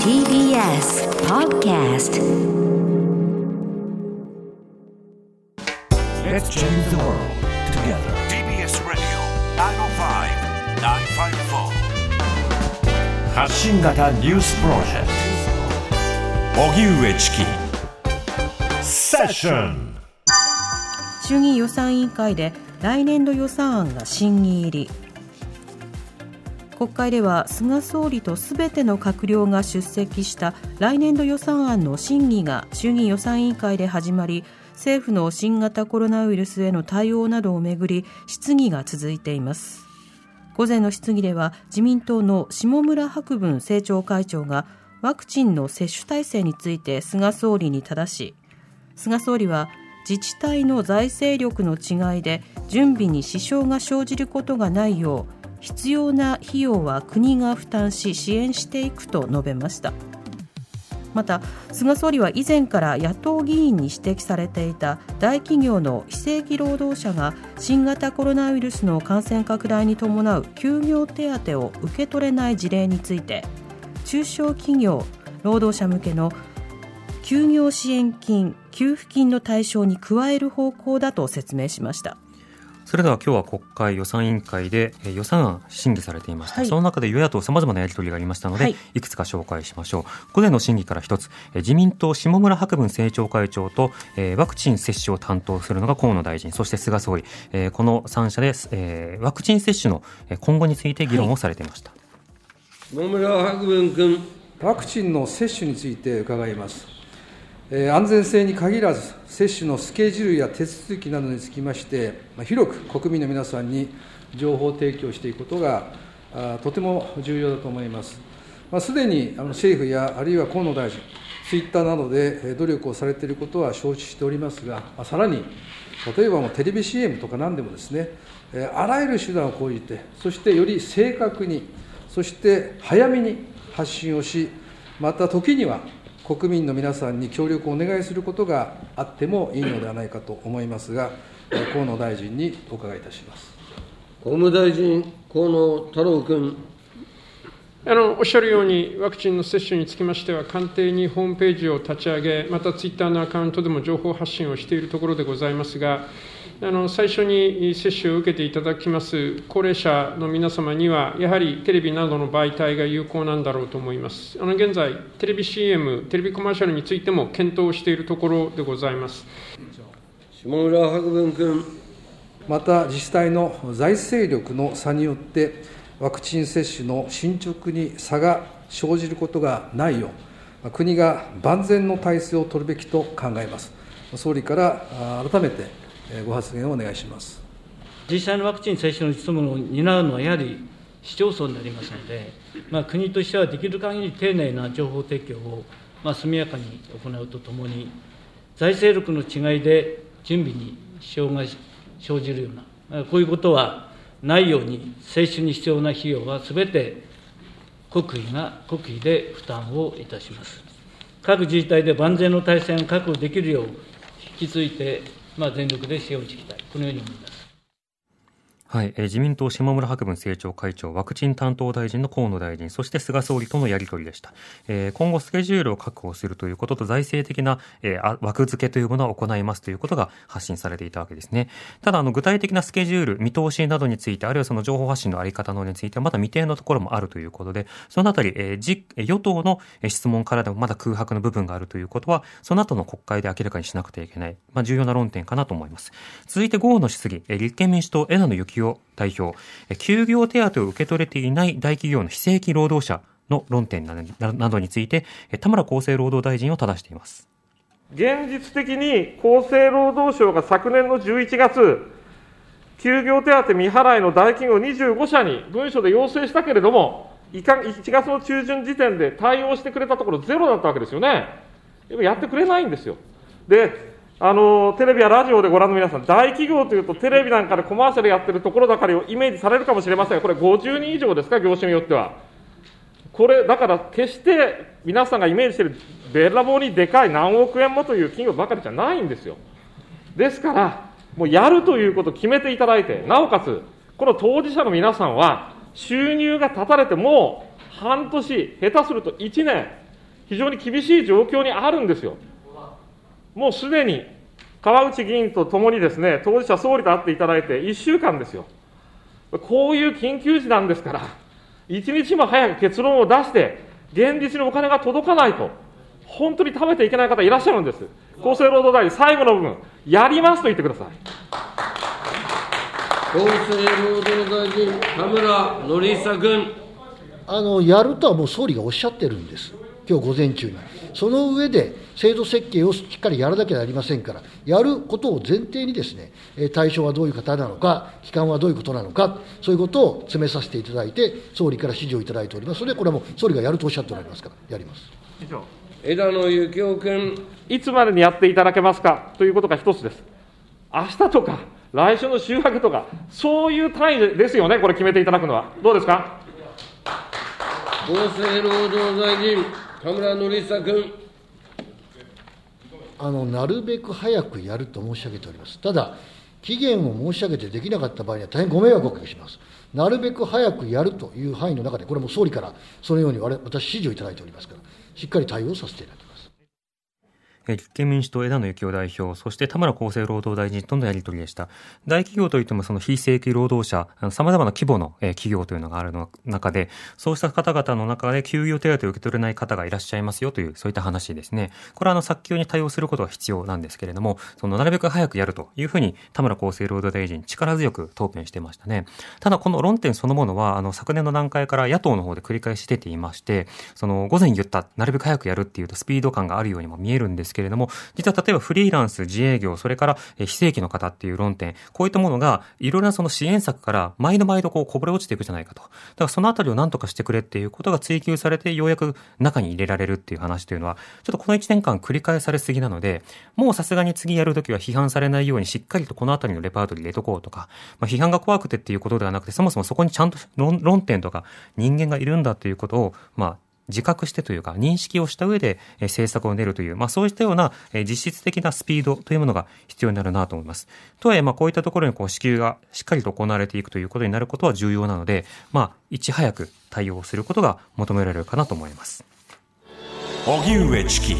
TBS Podcast Let's change the world together. TBS Radio 905-954発信型ニュースプロジェクト荻上チキセッション衆議院予算委員会で来年度予算案が審議入り国会では菅総理とすべての閣僚が出席した来年度予算案の審議が衆議院予算委員会で始まり政府の新型コロナウイルスへの対応などをめぐり質疑が続いています。午前の質疑では自民党の下村博文政調会長がワクチンの接種体制について菅総理に正し菅総理は自治体の財政力の違いで準備に支障が生じることがないよう必要な費用は国が負担し支援していくと述べました。また菅総理は以前から野党議員に指摘されていた大企業の非正規労働者が新型コロナウイルスの感染拡大に伴う休業手当を受け取れない事例について中小企業労働者向けの休業支援金給付金の対象に加える方向だと説明しました。それでは今日は国会予算委員会でえー予算案審議されていました、はい。その中で与野党さまざまなやり取りがありましたので、はい。い、くつか紹介しましょう。午前の審議から一つえー自民党下村博文政調会長と、えーワクチン接種を担当するのが河野大臣そして菅総理、えーこの3者で、えーワクチン接種のえー今後について議論をされていました、野村博文君。ワクチンの接種について伺います。安全性に限らず、接種のスケジュールや手続きなどにつきまして、広く国民の皆さんに情報提供していくことが、とても重要だと思います。まあ、すでにあの政府やあるいは河野大臣、ツイッターなどで努力をされていることは承知しておりますが、さらに、例えばもうテレビ CM とか何でもですね、あらゆる手段を講じて、そしてより正確に、そして早めに発信をし、また時には国民の皆さんに協力をお願いすることがあってもいいのではないかと思いますが、え ー河野大臣にお伺いいたします。法務大臣、河野太郎君。あのおっしゃるように、ワクチンの接種につきましては、官邸にホームページを立ち上げ、またツイッターのアカウントでも情報発信をしているところでございますが、あの最初に接種を受けていただきます高齢者の皆様には、やはりテレビなどの媒体が有効なんだろうと思います。あの現在、テレビ CM、テレビコマーシャルについても検討しているところでございます。下村博文君。また自治体の財政力の差によって、ワクチン接種の進捗に差が生じることがないよう、国が万全の体制を取るべきと考えます。総理から改めてえご発言をお願いします。実際のワクチン接種の務務を担うのはやはり市町村になりますので、まあ、国としてはできる限り丁寧な情報提供を、まあ、速やかに行うとともに、財政力の違いで準備に支障が生じるような、こういうことはないように、接種に必要な費用はすべて国費が、国費で負担をいたします。各自治体で万全の体制を確保できるよう、引き続いて、まあ、全力で支援をしていきたい、このように思います。はい、え自民党下村博文政調会長、ワクチン担当大臣の河野大臣、そして菅総理とのやり取りでした。え今後スケジュールを確保するということと財政的な、え枠付けというものは行いますということが発信されていたわけですね。ただ、あの、具体的なスケジュール、見通しなどについて、あるいはその情報発信のあり方などについてはまだ未定のところもあるということで、そのあたり、えー与党の質問からでもまだ空白の部分があるということは、その後の国会で明らかにしなくてはいけない、まあ、重要な論点かなと思います。続いて午後の質疑、え立憲民主党枝野幸男代表、休業手当を受け取れていない大企業の非正規労働者の論点などについて、田村厚生労働大臣を正しています。現実的に厚生労働省が昨年の11月、休業手当未払いの大企業25社に文書で要請したけれども、1月の中旬時点で対応してくれたところ、ゼロだったわけですよね。やってくれないんですよ。で、あのテレビやラジオでご覧の皆さん、大企業というと、テレビなんかでコマーシャルやってるところばかりをイメージされるかもしれませんが、これ、50人以上ですか、業種によっては。これ、だから決して皆さんがイメージしているべらぼうにでかい何億円もという企業ばかりじゃないんですよ。ですから、もうやるということを決めていただいて、なおかつ、この当事者の皆さんは、収入が断たれてもう半年、下手すると1年、非常に厳しい状況にあるんですよ。もうすでに川内議員とともにですね、当事者総理と会っていただいて1週間ですよ。こういう緊急時なんですから、一日も早く結論を出して、現実にお金が届かないと、本当に食べていけない方いらっしゃるんです。厚生労働大臣、最後の部分、やりますと言ってください。厚生労働大臣、田村憲久君。あのやるとはもう総理がおっしゃってるんです、今日午前中に。その上で、制度設計をしっかりやらなきゃなりませんから、やることを前提にですね、対象はどういう方なのか、期間はどういうことなのか、そういうことを詰めさせていただいて、総理から指示をいただいておりますので、これはもう総理がやるとおっしゃっておられますから、やります。以上枝野幸男君。いつまでにやっていただけますか？ということが一つです。明日とか、来週の週明けとか、そういう単位ですよね、これ決めていただくのは。どうですか？厚生労働大臣、田村憲久君。あのなるべく早くやると申し上げております。ただ、期限を申し上げてできなかった場合には大変ご迷惑をおかけします。なるべく早くやるという範囲の中で、これも総理からそのように私、指示をいただいておりますから、しっかり対応させていただきます。立憲民主党枝野幸男代表、そして田村厚生労働大臣とのやり取りでした。大企業といってもその非正規労働者、様々な規模の企業というのがあるの中で、そうした方々の中で休業手当を受け取れない方がいらっしゃいますよという、そういった話ですね。これはあの早急に対応することが必要なんですけれども、そのなるべく早くやるというふうに田村厚生労働大臣力強く答弁してましたね。ただこの論点そのものは、あの昨年の段階から野党の方で繰り返し出ていまして、その午前言った、なるべく早くやるっていうとスピード感があるようにも見えるんですけれども、実は例えばフリーランス、自営業、それから非正規の方っていう論点、こういったものがいろいろなその支援策から毎度毎度こうこぼれ落ちていくじゃないかと。だからそのあたりを何とかしてくれっていうことが追求されてようやく中に入れられるっていう話というのは、ちょっとこの1年間繰り返されすぎなので、もうさすがに次やるときは批判されないようにしっかりとこのあたりのレパートリー入れとこうとか、まあ、批判が怖くてっていうことではなくて、そもそもそこにちゃんと論点とか人間がいるんだということを、まあ、自覚してというか認識をした上で政策を練るという、まあそういったような実質的なスピードというものが必要になるなと思います。とはいえ、まあこういったところにこう支給がしっかりと行われていくということになることは重要なので、まあいち早く対応することが求められるかなと思います。荻上チキ